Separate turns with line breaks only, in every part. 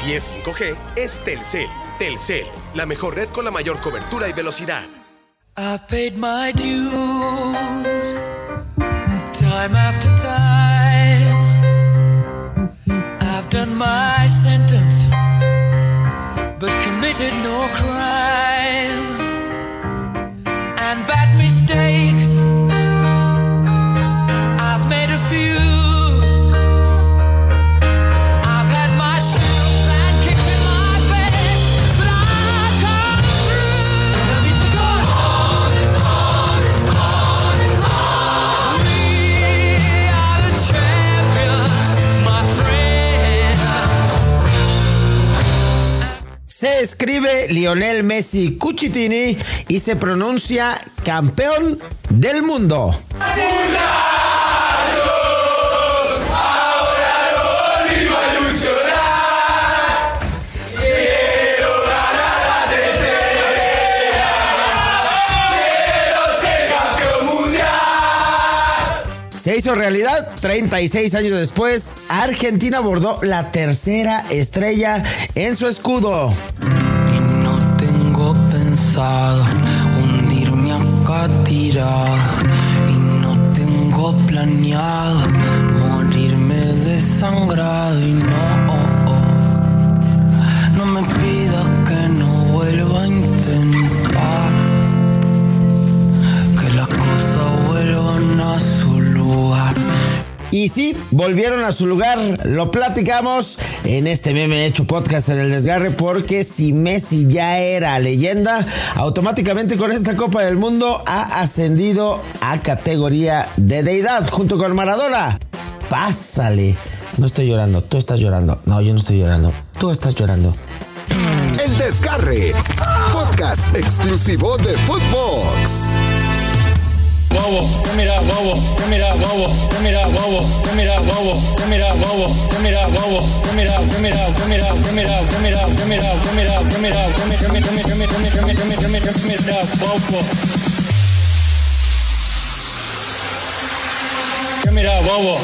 Si es 5G, es Telcel. Telcel, la mejor red con la mayor cobertura y velocidad.
I've paid my dues time after time. I've done my sentence, but committed no crime. And bad mistakes,
Se escribe Lionel Messi Cucitini y se pronuncia campeón del mundo. Hizo realidad 36 años después. Argentina abordó la tercera estrella en su escudo.
Y no tengo pensado hundirme acá tirado. Y no tengo planeado morirme desangrado. Y no, no me pidas que no vuelva a
Y sí, volvieron a su lugar. Lo platicamos en este meme hecho podcast en el desgarre. Porque si Messi ya era leyenda, automáticamente con esta Copa del Mundo ha ascendido a categoría de deidad junto con Maradona. Pásale. No estoy llorando, tú estás llorando. No, yo no estoy llorando. Tú estás llorando.
El Desgarre. Podcast exclusivo de Footbox.
Bobo, que mira bobo, que mira bobo, que mira bobo, que mira bobo, que mira bobo, que mira bobo, que mira, que mira, que mira, que mira, que mira, que mira, que mira, que mira, que mira, que mira, que mira, que mira, que mira, que mira, que mira, bobo. Que mira bobo.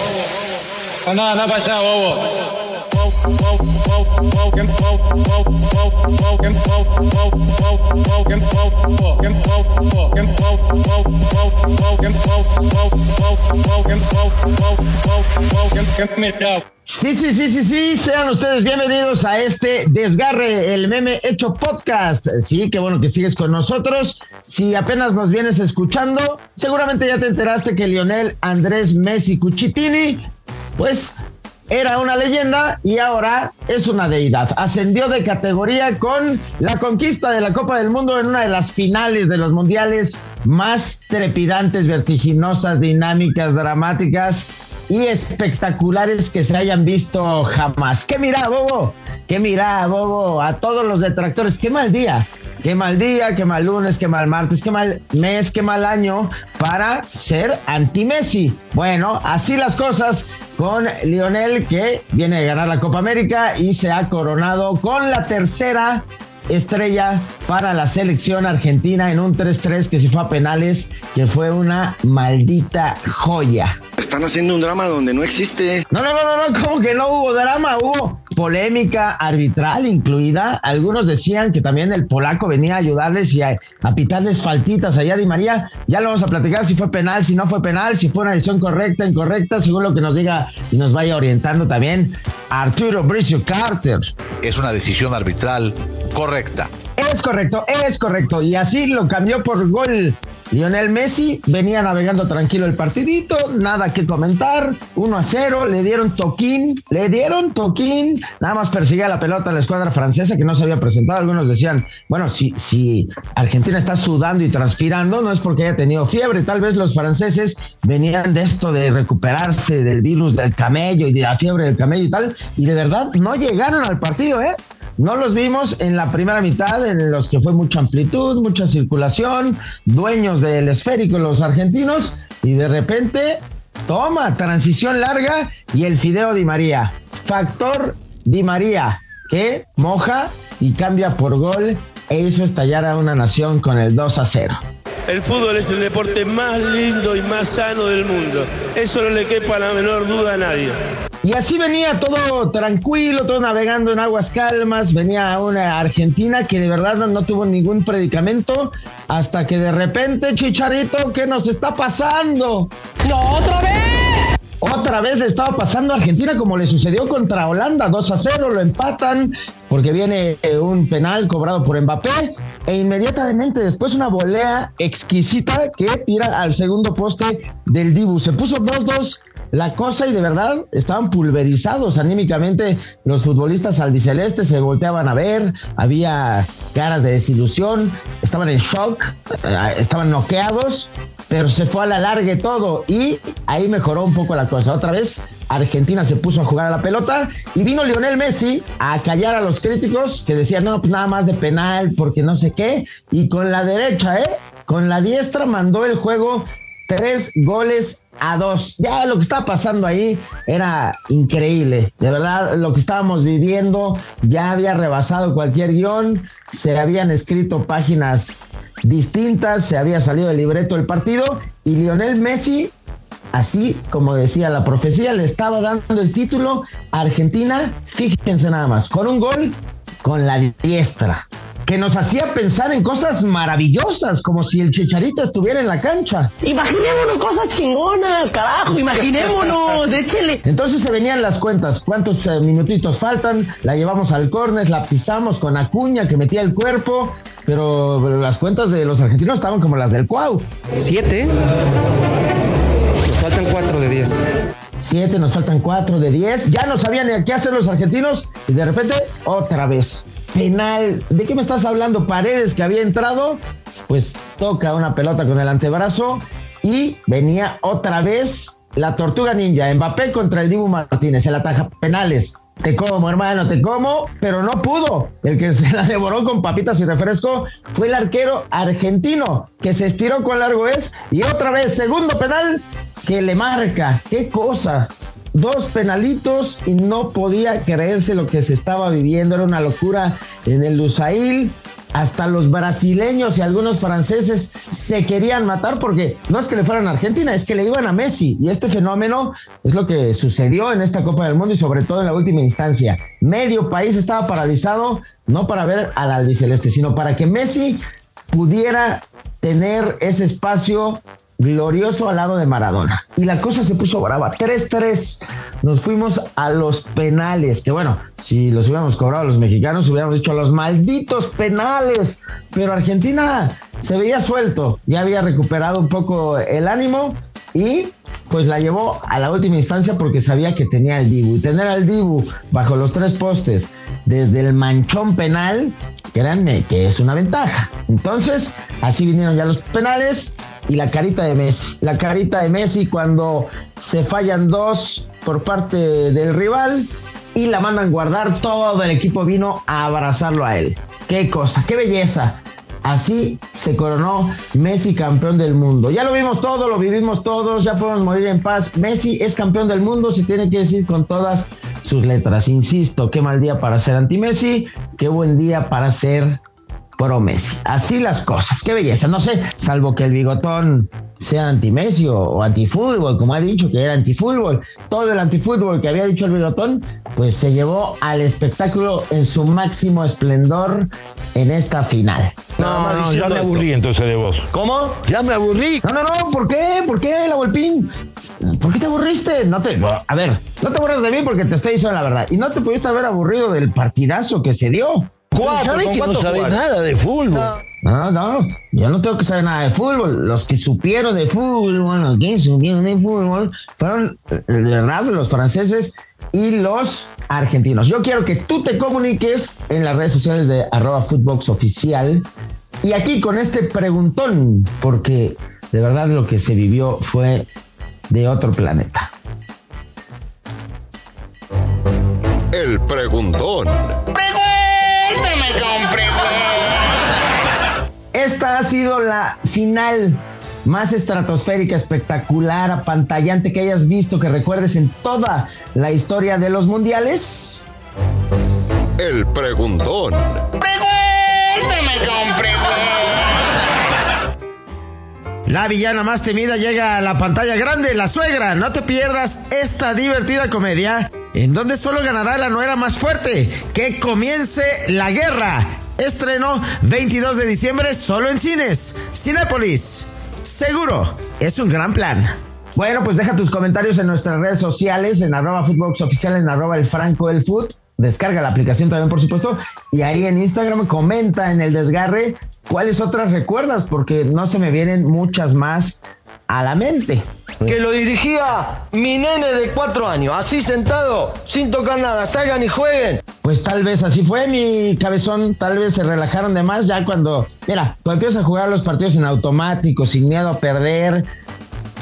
Anda, anda para allá, bobo.
Sí, sí, sí, sí, sí, sean ustedes bienvenidos a este Desgarre, el meme hecho podcast. Sí, qué bueno que sigues con nosotros. Si apenas nos vienes escuchando, seguramente ya te enteraste que Lionel Andrés Messi Cucitini, pues era una leyenda y ahora es una deidad. Ascendió de categoría con la conquista de la Copa del Mundo en una de las finales de los mundiales más trepidantes, vertiginosas, dinámicas, dramáticas y espectaculares que se hayan visto jamás. ¿Qué mira, Bobo? ¿Qué mira, Bobo? A todos los detractores, qué mal día. Qué mal día, qué mal lunes, qué mal martes, qué mal mes, qué mal año para ser anti-Messi. Bueno, así las cosas con Lionel que viene de ganar la Copa América y se ha coronado con la tercera estrella para la selección argentina en un 3-3 que se fue a penales, que fue una maldita joya.
Están haciendo un drama donde no existe.
No, no, no, no, no, como que no hubo drama, hubo polémica arbitral incluida. Algunos decían que también el polaco venía a ayudarles y a, a pitarles faltitas allá Di María. Ya lo vamos a platicar si fue penal, si no fue penal, si fue una decisión correcta, incorrecta, según lo que nos diga y nos vaya orientando también Arturo Bricio Carter.
Es una decisión arbitral correcta.
Es correcto, es correcto. Y así lo cambió por gol. Lionel Messi venía navegando tranquilo el partidito, nada que comentar, 1 a 0, le dieron toquín, le dieron toquín, nada más perseguía la pelota a la escuadra francesa que no se había presentado. Algunos decían, bueno, si, si Argentina está sudando y transpirando, no es porque haya tenido fiebre, tal vez los franceses venían de esto de recuperarse del virus del camello y de la fiebre del camello y tal, y de verdad no llegaron al partido, ¿eh? No los vimos en la primera mitad, en los que fue mucha amplitud, mucha circulación, dueños del esférico los argentinos, y de repente, toma, transición larga y el Fideo Di María. Factor Di María, que moja y cambia por gol e hizo estallar a una nación con el 2 a 0.
El fútbol es el deporte más lindo y más sano del mundo. Eso no le quepa la menor duda a nadie.
Y así venía todo tranquilo, todo navegando en aguas calmas. Venía una Argentina que de verdad no tuvo ningún predicamento hasta que de repente, Chicharito, ¿qué nos está pasando?
¡No, otra vez!
Otra vez le estaba pasando a Argentina como le sucedió contra Holanda, 2 a 0, lo empatan porque viene eh, un penal cobrado por Mbappé e inmediatamente después una volea exquisita que tira al segundo poste del Dibu. Se puso 2-2 la cosa y de verdad estaban pulverizados anímicamente los futbolistas albicelestes, se volteaban a ver, había caras de desilusión, estaban en shock, eh, estaban noqueados, pero se fue a la largue todo y ahí mejoró un poco la cosa. Otra vez Argentina se puso a jugar a la pelota y vino Lionel Messi a callar a los críticos que decían, no, pues nada más de penal porque no sé qué, y con la derecha, ¿eh? Con la diestra mandó el juego tres goles a dos. Ya lo que estaba pasando ahí era increíble. De verdad, lo que estábamos viviendo ya había rebasado cualquier guion. Se habían escrito páginas distintas, se había salido el libreto del partido y Lionel Messi, así como decía la profecía, le estaba dando el título a Argentina, fíjense nada más, con un gol con la diestra que nos hacía pensar en cosas maravillosas, como si el Chicharito estuviera en la cancha.
Imaginémonos cosas chingonas, carajo, imaginémonos, échele.
Entonces se venían las cuentas, cuántos eh, minutitos faltan, la llevamos al córner, la pisamos con Acuña que metía el cuerpo, pero las cuentas de los argentinos estaban como las del Cuau.
Siete. Faltan cuatro de diez.
Siete, nos faltan cuatro de diez. Ya no sabían ni qué hacer los argentinos y de repente otra vez. Penal. ¿De qué me estás hablando? Paredes que había entrado. Pues toca una pelota con el antebrazo y venía otra vez la tortuga ninja. Mbappé contra el Dibu Martínez. El ataja penales. Te como, hermano, te como, pero no pudo. El que se la devoró con papitas y refresco fue el arquero argentino, que se estiró con largo es. Y otra vez, segundo penal que le marca. ¡Qué cosa! Dos penalitos y no podía creerse lo que se estaba viviendo. Era una locura en el Lusail. Hasta los brasileños y algunos franceses se querían matar porque no es que le fueran a Argentina, es que le iban a Messi. Y este fenómeno es lo que sucedió en esta Copa del Mundo y sobre todo en la última instancia. Medio país estaba paralizado, no para ver al albiceleste, sino para que Messi pudiera tener ese espacio glorioso al lado de Maradona. Y la cosa se puso brava. 3-3. Nos fuimos a los penales. Que bueno, si los hubiéramos cobrado los mexicanos, hubiéramos dicho los malditos penales. Pero Argentina se veía suelto. Ya había recuperado un poco el ánimo. Y pues la llevó a la última instancia porque sabía que tenía el Dibu. Y tener al Dibu bajo los tres postes desde el manchón penal, créanme que es una ventaja. Entonces, así vinieron ya los penales y la carita de Messi. La carita de Messi cuando se fallan dos por parte del rival y la mandan guardar, todo el equipo vino a abrazarlo a él. Qué cosa, qué belleza. Así se coronó Messi campeón del mundo. Ya lo vimos todo, lo vivimos todos, ya podemos morir en paz. Messi es campeón del mundo, se tiene que decir con todas sus letras. Insisto, qué mal día para ser anti-Messi, qué buen día para ser pro Messi. Así las cosas, qué belleza. No sé, salvo que el bigotón sea anti-Messi o, o antifútbol, como ha dicho que era antifútbol. Todo el antifútbol que había dicho el bigotón, pues se llevó al espectáculo en su máximo esplendor en esta final.
No, no, ya me aburrí entonces de vos.
¿Cómo?
Ya me aburrí.
No, no, no, ¿por qué? ¿Por qué, la Volpín? ¿Por qué te aburriste? No te, a ver, no te aburres de mí porque te estoy diciendo la verdad. Y no te pudiste haber aburrido del partidazo que se dio.
Cuatro,
¿Sabe
¿con
que no sabe nada de fútbol?
No, no, yo no tengo que saber nada de fútbol. Los que supieron de fútbol, los que supieron de fútbol, fueron eh, de verdad los franceses y los argentinos. Yo quiero que tú te comuniques en las redes sociales de arroba Footbox oficial y aquí con este preguntón, porque de verdad lo que se vivió fue de otro planeta.
El preguntón.
Esta ha sido la final más estratosférica, espectacular, apantallante que hayas visto, que recuerdes en toda la historia de los mundiales.
El preguntón.
La villana más temida llega a la pantalla grande, la suegra. No te pierdas esta divertida comedia en donde solo ganará la nuera más fuerte. Que comience la guerra. Estreno 22 de diciembre solo en cines. Cinépolis. Seguro, es un gran plan. Bueno, pues deja tus comentarios en nuestras redes sociales, en arroba Footbox Oficial, en arroba el Franco del. Descarga la aplicación también, por supuesto. Y ahí en Instagram comenta en el desgarre cuáles otras recuerdas, porque no se me vienen muchas más a la mente.
Que lo dirigía mi nene de cuatro años, así sentado, sin tocar nada, salgan y jueguen.
Pues tal vez así fue mi cabezón, tal vez se relajaron de más ya cuando, mira, cuando empiezas a jugar los partidos en automático, sin miedo a perder,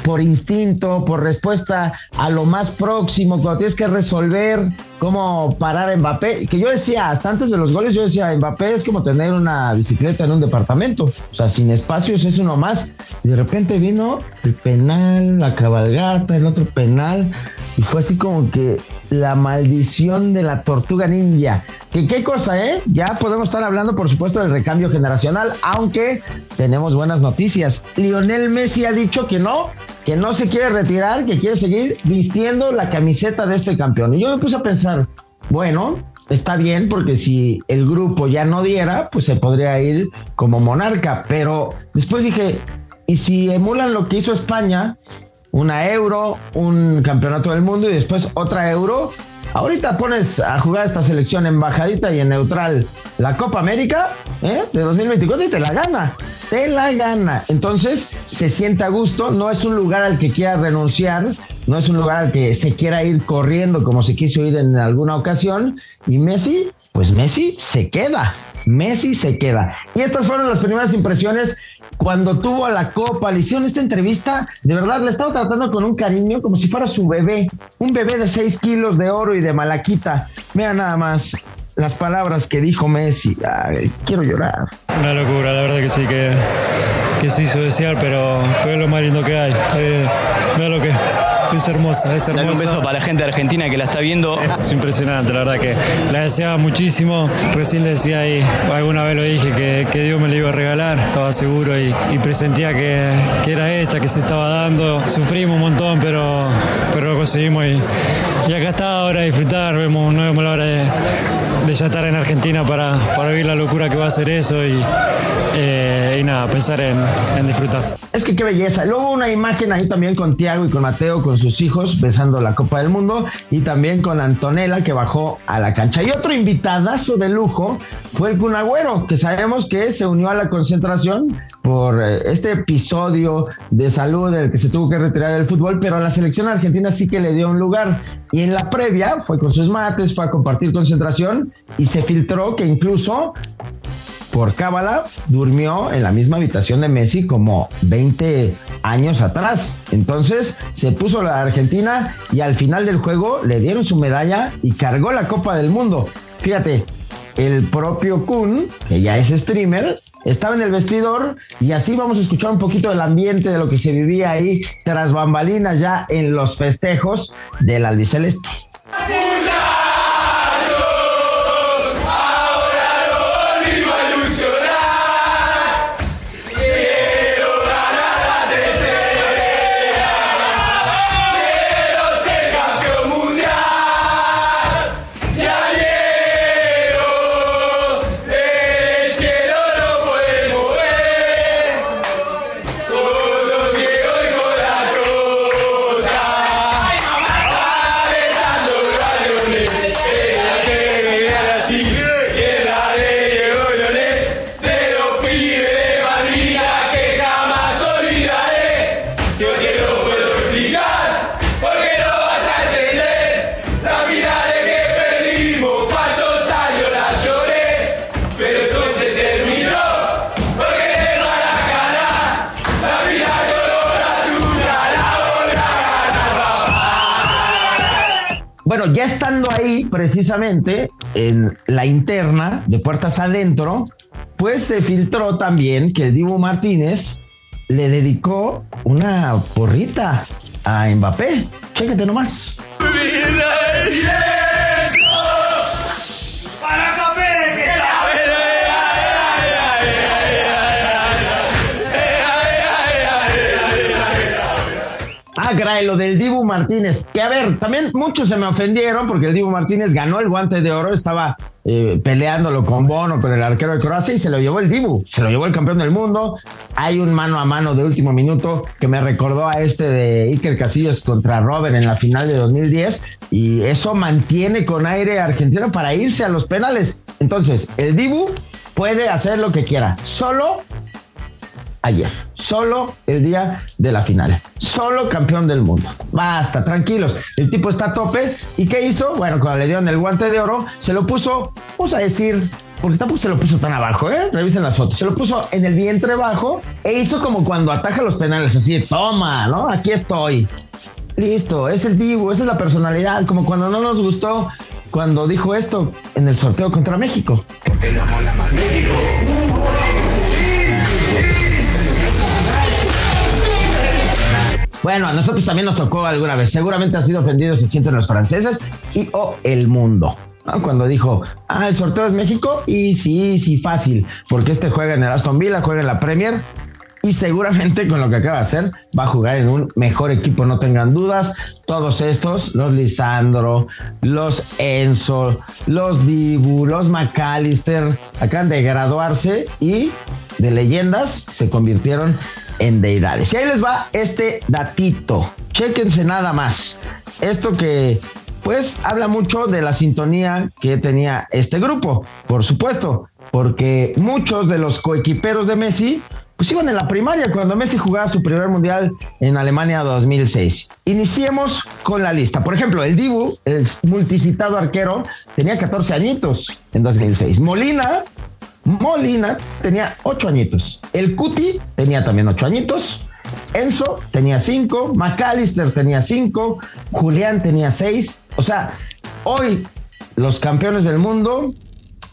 por instinto, por respuesta a lo más próximo, cuando tienes que resolver cómo parar a Mbappé, que yo decía, hasta antes de los goles, yo decía, Mbappé es como tener una bicicleta en un departamento, o sea, sin espacios es uno más. Y de repente vino el penal, la cabalgata, el otro penal, y fue así como que la maldición de la tortuga ninja. Que qué cosa, ¿eh? Ya podemos estar hablando, por supuesto, del recambio generacional, aunque tenemos buenas noticias. Lionel Messi ha dicho que no, que no se quiere retirar, que quiere seguir vistiendo la camiseta de este campeón. Y yo me puse a pensar, bueno, está bien, porque si el grupo ya no diera, pues se podría ir como monarca. Pero después dije, ¿y si emulan lo que hizo España? Una euro, un campeonato del mundo y después otra euro. Ahorita pones a jugar esta selección en bajadita y en neutral la Copa América ¿eh? de 2024 y te la gana. Te la gana. Entonces se siente a gusto. No es un lugar al que quiera renunciar. No es un lugar al que se quiera ir corriendo como se quiso ir en alguna ocasión. Y Messi, pues Messi se queda. Messi se queda. Y estas fueron las primeras impresiones cuando tuvo a la copa, le hicieron esta entrevista, de verdad, le estaba tratando con un cariño como si fuera su bebé, un bebé de 6 kilos de oro y de malaquita. Vea nada más las palabras que dijo Messi. Ay, quiero llorar.
Una locura, la verdad que sí, que, que se hizo desear, pero, pero es lo más lindo que hay. Eh, mira lo que es hermosa, es hermosa.
Dale un beso para la gente de Argentina que la está viendo.
Es impresionante, la verdad que la deseaba muchísimo. Recién le decía ahí, alguna vez lo dije, que, que Dios me la iba a regalar. Estaba seguro y, y presentía que, que, era esta, que se estaba dando. Sufrimos un montón, pero, pero lo conseguimos y, y acá está ahora a disfrutar. Vemos, no vemos la hora de, de ya estar en Argentina para, para vivir la locura que va a ser eso y, eh, y nada, pensar en, disfrutar.
Es que qué belleza. Luego una imagen ahí también con Tiago y con Mateo, con sus hijos, besando la Copa del Mundo. Y también con Antonella, que bajó a la cancha. Y otro invitadazo de lujo fue el Cunagüero, que sabemos que se unió a la concentración por eh, este episodio de salud del que se tuvo que retirar del fútbol, pero a la selección argentina sí que le dio un lugar. Y en la previa fue con sus mates, fue a compartir concentración y se filtró que incluso por cábala durmió en la misma habitación de Messi como 20 años atrás. Entonces se puso la Argentina y al final del juego le dieron su medalla y cargó la Copa del Mundo. Fíjate, el propio Kun, que ya es streamer, estaba en el vestidor y así vamos a escuchar un poquito del ambiente de lo que se vivía ahí tras bambalinas ya en los festejos del albiceleste. Ya estando ahí precisamente en la interna de puertas adentro, pues se filtró también que Dibu Martínez le dedicó una porrita a Mbappé. Chéquete nomás. Ah, lo del Dibu Martínez. Que a ver, también muchos se me ofendieron porque el Dibu Martínez ganó el guante de oro, estaba eh, peleándolo con Bono, con el arquero de Croacia y se lo llevó el Dibu, se lo llevó el campeón del mundo. Hay un mano a mano de último minuto que me recordó a este de Iker Casillas contra Robert en la final de 2010 y eso mantiene con aire a Argentina para irse a los penales. Entonces, el Dibu puede hacer lo que quiera, solo ayer, solo el día de la final, solo campeón del mundo. Basta, tranquilos, el tipo está a tope. ¿Y qué hizo? Bueno, cuando le dieron el guante de oro, se lo puso, vamos a decir, porque tampoco se lo puso tan abajo, ¿eh? Revisen las fotos, se lo puso en el vientre bajo e hizo como cuando ataja los penales, así, toma, ¿no? Aquí estoy. Listo, es el Dibu, esa es la personalidad, como cuando no nos gustó cuando dijo esto en el sorteo contra México. Bueno, a nosotros también nos tocó alguna vez. Seguramente ha sido ofendido se sienten los franceses y o el mundo. Cuando dijo, ah, el sorteo es México y sí, sí, fácil, porque este juega en el Aston Villa, juega en la Premier y seguramente con lo que acaba de hacer va a jugar en un mejor equipo, no tengan dudas. Todos estos, los Lisandro, los Enzo, los Dibu, los McAllister, acaban de graduarse y de leyendas se convirtieron en deidades. Y ahí les va este datito. Chéquense nada más. Esto que pues habla mucho de la sintonía que tenía este grupo, por supuesto, porque muchos de los coequiperos de Messi pues iban en la primaria cuando Messi jugaba su primer mundial en Alemania 2006. Iniciemos con la lista. Por ejemplo, el Dibu, el multicitado arquero, tenía 14 añitos en 2006. Molina, Molina tenía 8 añitos. El Cuti tenía también 8 añitos. Enzo tenía 5. McAllister tenía 5. Julián tenía 6. O sea, hoy los campeones del mundo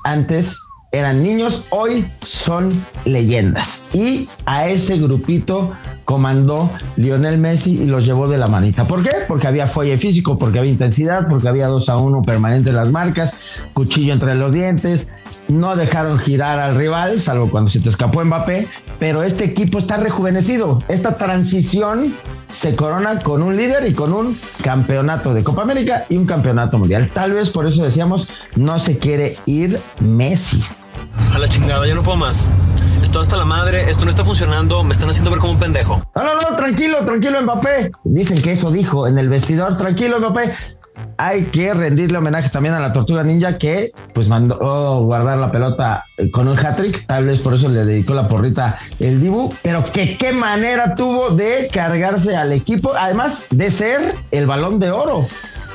antes eran niños, hoy son leyendas. Y a ese grupito comandó Lionel Messi y los llevó de la manita. ¿Por qué? Porque había fuelle físico, porque había intensidad, porque había 2 a 1 permanente en las marcas, cuchillo entre los dientes, no dejaron girar al rival, salvo cuando se te escapó Mbappé, pero este equipo está rejuvenecido. Esta transición se corona con un líder y con un campeonato de Copa América y un campeonato mundial. Tal vez por eso decíamos, no se quiere ir Messi.
A la chingada, ya no puedo más. Estoy hasta la madre, esto no está funcionando, me están haciendo ver como un pendejo.
No, no, no, tranquilo, tranquilo Mbappé. Dicen que eso dijo en el vestidor, tranquilo Mbappé. Hay que rendirle homenaje también a la Tortuga Ninja que pues mandó guardar la pelota con un hat-trick, tal vez por eso le dedicó la porrita el Dibu, pero que qué manera tuvo de cargarse al equipo, además de ser el balón de oro.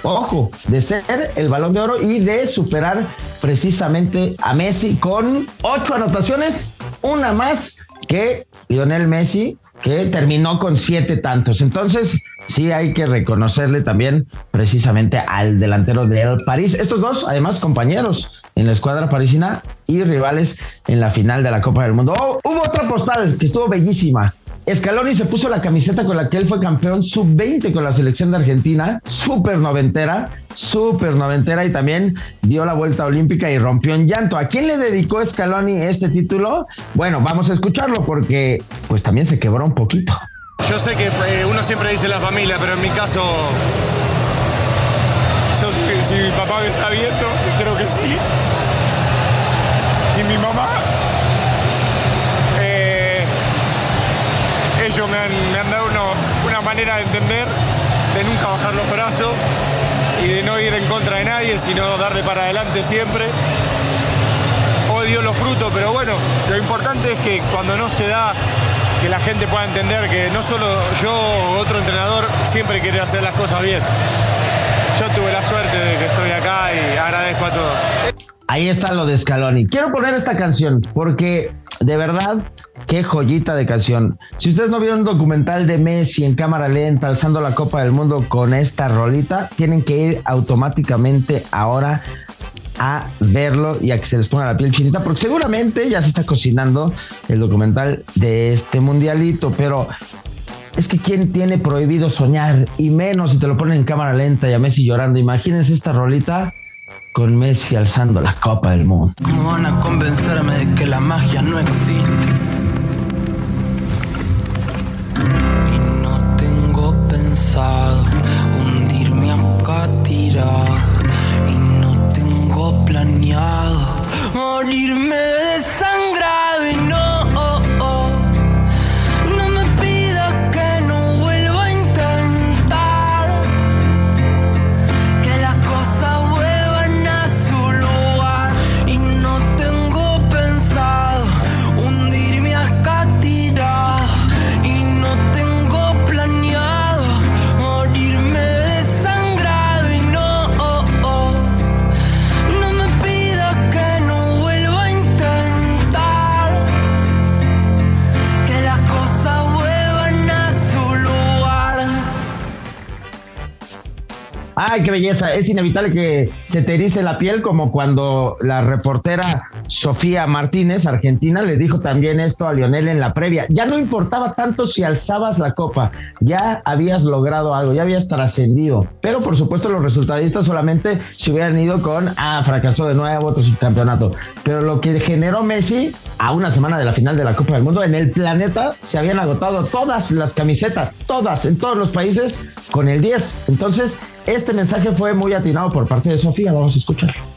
Ojo, de ser el balón de oro y de superar precisamente a Messi con ocho anotaciones, una más que Lionel Messi, que terminó con siete tantos. Entonces, sí hay que reconocerle también precisamente al delantero del París. Estos dos, además, compañeros en la escuadra parisina y rivales en la final de la Copa del Mundo. Oh, hubo otra postal que estuvo bellísima. Scaloni se puso la camiseta con la que él fue campeón sub-20 con la selección de Argentina, súper noventera, súper noventera y también dio la vuelta olímpica y rompió en llanto. ¿A quién le dedicó Scaloni este título? Bueno, vamos a escucharlo porque pues también se quebró un poquito.
Yo sé que eh, uno siempre dice la familia, pero en mi caso, si, si mi papá está viendo, creo que sí, y mi mamá, me han, dado una manera de entender, de nunca bajar los brazos y de no ir en contra de nadie, sino darle para adelante siempre. Hoy dio los frutos, pero bueno, lo importante es que cuando no se da, que la gente pueda entender que no solo yo o otro entrenador siempre quiere hacer las cosas bien. Yo tuve la suerte de que estoy acá y agradezco a todos.
Ahí está lo de Scaloni. Quiero poner esta canción porque de verdad, qué joyita de canción. Si ustedes no vieron un documental de Messi en cámara lenta alzando la Copa del Mundo con esta rolita, tienen que ir automáticamente ahora a verlo y a que se les ponga la piel chinita, porque seguramente ya se está cocinando el documental de este mundialito, pero es que quién tiene prohibido soñar y menos si te lo ponen en cámara lenta y a Messi llorando. Imagínense esta rolita con Messi alzando la Copa del Mundo.
¿Cómo van a convencerme de que la magia no existe? Y no tengo pensado hundirme acá tirado. Y no tengo planeado morirme desangrado y no
Ay, qué belleza. Es inevitable que se te la piel como cuando la reportera Sofía Martínez, argentina, le dijo también esto a Lionel en la previa. Ya no importaba tanto si alzabas la copa, ya habías logrado algo, ya habías trascendido. Pero por supuesto los resultadistas solamente se hubieran ido con, ah, fracasó de nuevo, otro subcampeonato. Pero lo que generó Messi a una semana de la final de la Copa del Mundo, en el planeta se habían agotado todas las camisetas, todas, en todos los países, con el 10. Entonces, este mensaje fue muy atinado por parte de Sofía. Vamos a escucharlo.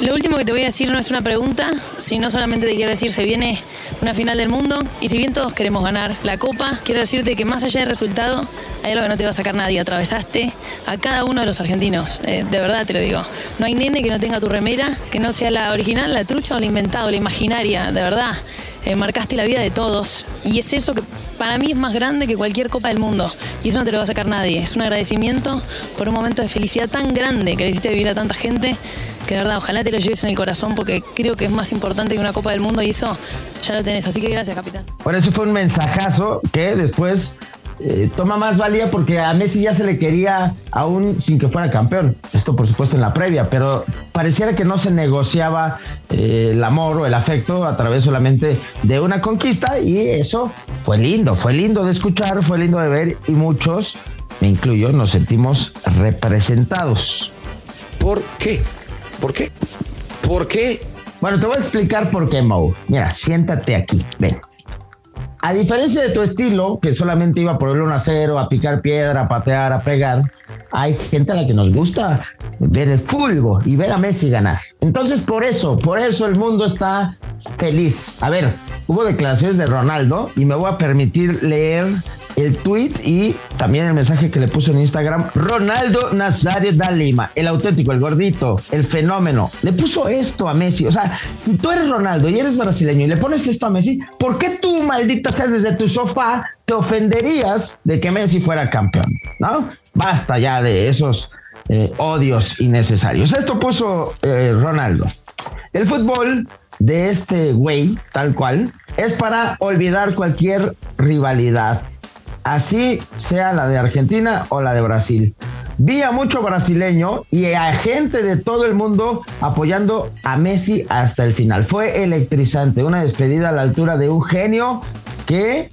Lo último que te voy a decir no es una pregunta, sino solamente te quiero decir, se viene una final del mundo y si bien todos queremos ganar la copa, quiero decirte que más allá del resultado, hay algo que no te va a sacar nadie. Atravesaste a cada uno de los argentinos, eh, de verdad te lo digo. No hay nene que no tenga tu remera, que no sea la original, la trucha o la inventada la imaginaria, de verdad. Eh, marcaste la vida de todos y es eso que para mí es más grande que cualquier copa del mundo y eso no te lo va a sacar nadie. Es un agradecimiento por un momento de felicidad tan grande que le hiciste vivir a tanta gente que de verdad ojalá te lo lleves en el corazón porque creo que es más importante que una copa del mundo y eso ya lo tenés. Así que gracias, capitán.
Bueno, eso fue un mensajazo que después eh, toma más valía porque a Messi ya se le quería aún sin que fuera campeón. Esto por supuesto en la previa, pero pareciera que no se negociaba eh, el amor o el afecto a través solamente de una conquista y eso fue lindo, fue lindo de escuchar, fue lindo de ver y muchos, me incluyo, nos sentimos representados.
¿Por qué? ¿Por qué? ¿Por qué?
Bueno, te voy a explicar por qué, Mo. Mira, siéntate aquí, ven. A diferencia de tu estilo, que solamente iba por el 1 a 0, a picar piedra, a patear, a pegar, hay gente a la que nos gusta ver el fútbol y ver a Messi ganar. Entonces, por eso, por eso el mundo está feliz. A ver, hubo declaraciones de Ronaldo y me voy a permitir leer el tweet y también el mensaje que le puso en Instagram Ronaldo Nazario da Lima, el auténtico, el gordito, el fenómeno. Le puso esto a Messi. O sea, si tú eres Ronaldo y eres brasileño y le pones esto a Messi, ¿por qué tú, maldita sea, desde tu sofá te ofenderías de que Messi fuera campeón? ¿No? Basta ya de esos eh, odios innecesarios. Esto puso eh, Ronaldo. El fútbol de este güey, tal cual, es para olvidar cualquier rivalidad así sea la de Argentina o la de Brasil. Vi a mucho brasileño y a gente de todo el mundo apoyando a Messi hasta el final. Fue electrizante, una despedida a la altura de un genio que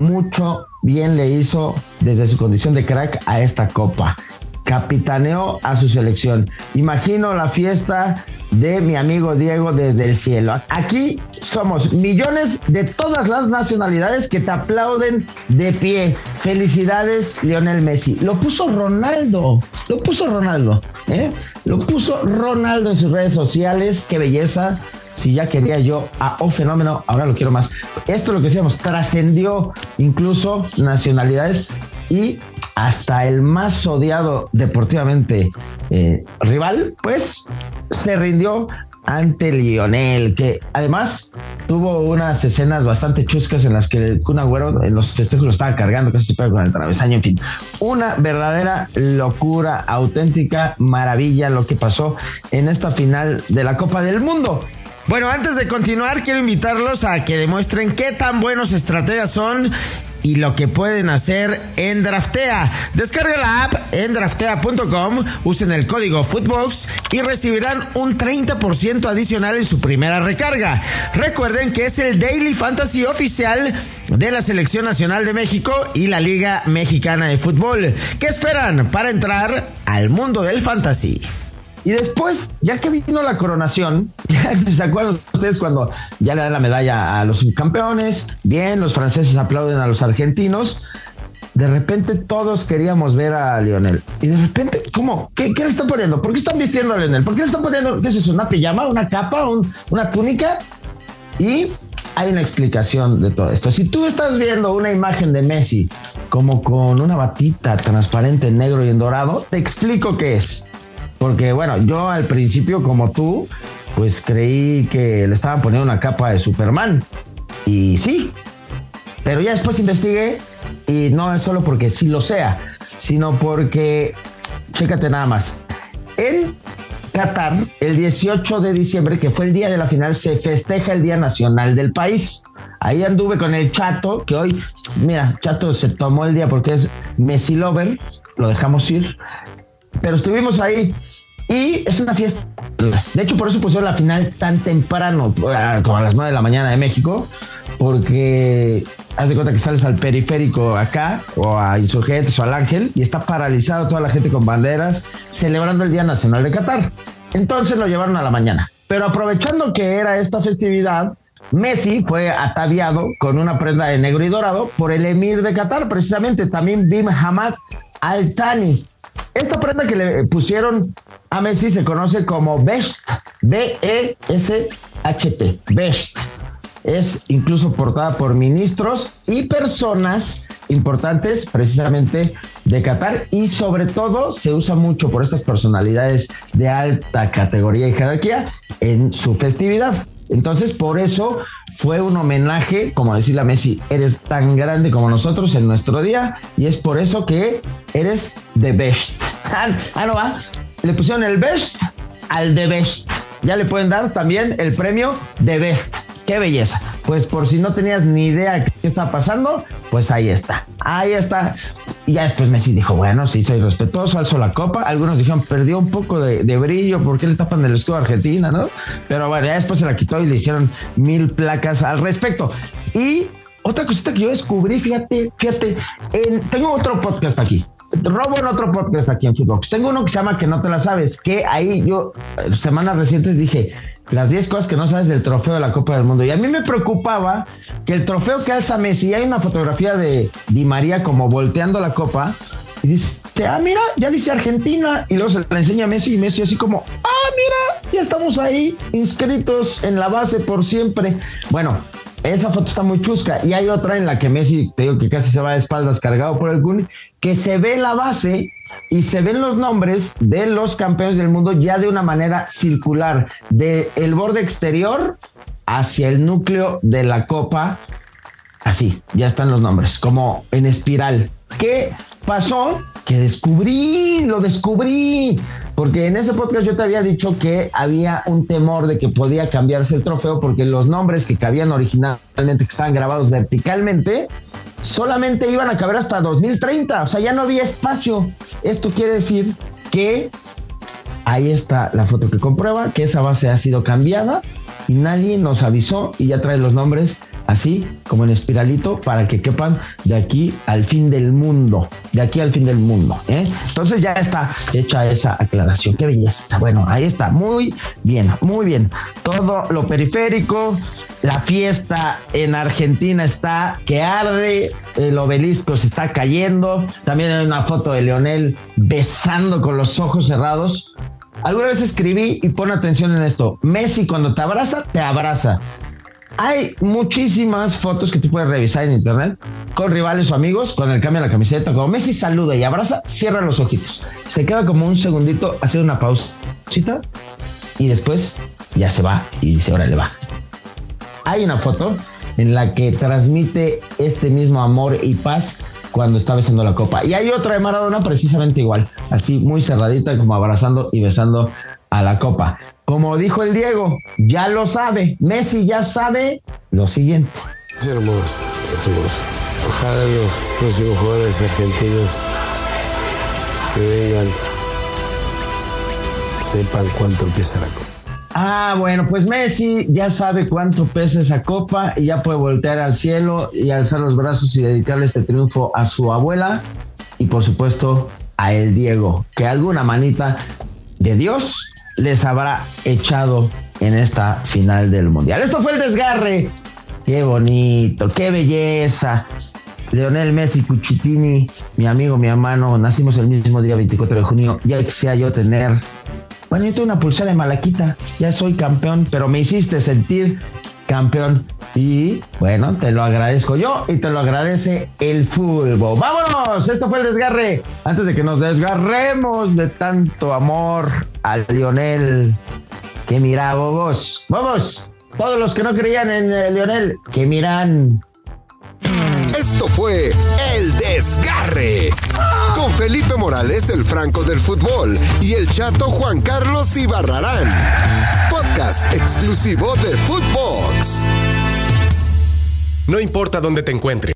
mucho bien le hizo desde su condición de crack a esta copa. Capitaneó a su selección. Imagino la fiesta de mi amigo Diego desde el cielo. Aquí somos millones de todas las nacionalidades que te aplauden de pie. Felicidades, Lionel Messi. Lo puso Ronaldo, lo puso Ronaldo, ¿eh? Lo puso Ronaldo en sus redes sociales. Qué belleza. Si ya quería yo a un fenómeno, ahora lo quiero más. Esto es lo que decíamos, trascendió incluso nacionalidades y hasta el más odiado deportivamente eh, rival, pues se rindió ante Lionel, que además tuvo unas escenas bastante chuscas en las que el Kun Agüero en los festejos lo estaba cargando, casi se pega con el travesaño, en fin. Una verdadera locura, auténtica maravilla lo que pasó en esta final de la Copa del Mundo. Bueno, antes de continuar, quiero invitarlos a que demuestren qué tan buenos estrategas son y lo que pueden hacer en Draftea. Descarga la app en draftea.com, usen el código Footbox y recibirán un 30% adicional en su primera recarga. Recuerden que es el Daily Fantasy oficial de la Selección Nacional de México y la Liga Mexicana de Fútbol. ¿Qué esperan para entrar al mundo del fantasy? Y después, ya que vino la coronación, se acuerdan ustedes cuando ya le dan la medalla a los campeones, bien, los franceses aplauden a los argentinos. de repente todos queríamos ver a Lionel. Y de repente, ¿cómo? ¿Qué, qué le están poniendo? ¿Por qué están vistiendo a Lionel? ¿Por qué le están poniendo, qué es eso, una pijama, una capa, un- una túnica? Y hay una explicación de todo esto. Si tú estás viendo una imagen de Messi como con una batita transparente en negro y en dorado, te explico qué es. Porque bueno, yo al principio como tú, pues creí que le estaban poniendo una capa de Superman. Y sí, pero ya después investigué y no es solo porque sí lo sea, sino porque, chécate nada más, en Qatar, el 18 de diciembre, que fue el día de la final, se festeja el Día Nacional del país. Ahí anduve con el Chato, que hoy, mira, Chato se tomó el día porque es Messi Lover, lo dejamos ir, pero estuvimos ahí y es una fiesta. De hecho, por eso pusieron la final tan temprano, ah, como a las 9 de la mañana de México, porque haz de cuenta que sales al periférico acá, o a Insurgentes, o al Ángel, y está paralizado toda la gente con banderas, celebrando el Día Nacional de Qatar. Entonces lo llevaron a la mañana. Pero aprovechando que era esta festividad, Messi fue ataviado con una prenda de negro y dorado por el emir de Qatar, precisamente también Bim Hamad Al Thani. Esta prenda que le pusieron a Messi se conoce como Best, B-E-S-H-T, Best. Es incluso portada por ministros y personas importantes precisamente de Qatar y sobre todo se usa mucho por estas personalidades de alta categoría y jerarquía en su festividad. Entonces por eso fue un homenaje, como decirle a Messi, eres tan grande como nosotros en nuestro día y es por eso que eres the best. Ah, ah, no va. Le pusieron el best al the best. Ya le pueden dar también el premio de best. Qué belleza. Pues por si no tenías ni idea qué está pasando, pues ahí está. Ahí está. Y ya después Messi dijo, bueno, sí, soy respetuoso, alzo la copa. Algunos dijeron, perdió un poco de, brillo, ¿por qué le tapan el escudo a Argentina, no? Pero bueno, ya después se la quitó y le hicieron mil placas al respecto. Y otra cosita que yo descubrí, fíjate, fíjate, en- tengo otro podcast aquí. Robo en otro podcast aquí en Footbox. Tengo uno que se llama Que no te la sabes, que ahí yo, eh, semanas recientes dije las 10 cosas que no sabes del trofeo de la Copa del Mundo. Y a mí me preocupaba que el trofeo que alza Messi, hay una fotografía de Di María como volteando la copa, y dice, ah, mira, ya dice Argentina, y luego se la enseña a Messi, y Messi así como, ah, mira, ya estamos ahí, inscritos en la base por siempre. Bueno, esa foto está muy chusca. Y hay otra en la que Messi, te digo que casi se va de espaldas cargado por el Kun, que se ve la base y se ven los nombres de los campeones del mundo ya de una manera circular, de el borde exterior hacia el núcleo de la copa. Así, ya están los nombres, como en espiral. ¿Qué pasó? Que descubrí, lo descubrí. Porque en ese podcast yo te había dicho que había un temor de que podía cambiarse el trofeo porque los nombres que cabían originalmente, que estaban grabados verticalmente, solamente iban a caber hasta 2030. O sea, ya no había espacio. Esto quiere decir que ahí está la foto que comprueba que esa base ha sido cambiada y nadie nos avisó y ya trae los nombres así como en espiralito para que quepan de aquí al fin del mundo, de aquí al fin del mundo. ¿eh? Entonces ya está hecha esa aclaración. Qué belleza. Bueno, ahí está. Muy bien, muy bien. Todo lo periférico, la fiesta en Argentina está que arde, el obelisco se está cayendo. También hay una foto de Leonel besando con los ojos cerrados. Alguna vez escribí y pon atención en esto. Messi cuando te abraza, te abraza. Hay muchísimas fotos que tú puedes revisar en internet con rivales o amigos, con el cambio de la camiseta, como Messi saluda y abraza, cierra los ojitos. Se queda como un segundito, hace una pausita y después ya se va y dice, órale va. Hay una foto en la que transmite este mismo amor y paz cuando está besando la copa. Y hay otra de Maradona precisamente igual, así muy cerradita como abrazando y besando a la copa. Como dijo el Diego, ya lo sabe, Messi ya sabe lo siguiente.
Es hermoso, es hermoso. Ojalá los próximos jugadores argentinos que vengan sepan cuánto empieza la copa.
Ah, bueno, pues Messi ya sabe cuánto pesa esa copa y ya puede voltear al cielo y alzar los brazos y dedicarle este triunfo a su abuela y por supuesto a el Diego, que alguna manita de Dios les habrá echado en esta final del Mundial. Esto fue el desgarre. Qué bonito, qué belleza. Leonel Messi Cuchitini, mi amigo, mi hermano, nacimos el mismo día 24 de junio. Ya quisiera yo tener. Bueno, yo tengo una pulsera de Malaquita. Ya soy campeón, pero me hiciste sentir campeón. Y bueno, te lo agradezco yo y te lo agradece el fútbol. ¡Vámonos! Esto fue el desgarre. Antes de que nos desgarremos de tanto amor a Lionel. Que mira, bobos. Vamos. Todos los que no creían en eh, Lionel, que miran.
Esto fue El Desgarre. Con Felipe Morales, el Franco del Fútbol, y el chato Juan Carlos Ibarrarán. Podcast exclusivo de Footbox.
No importa dónde te encuentres.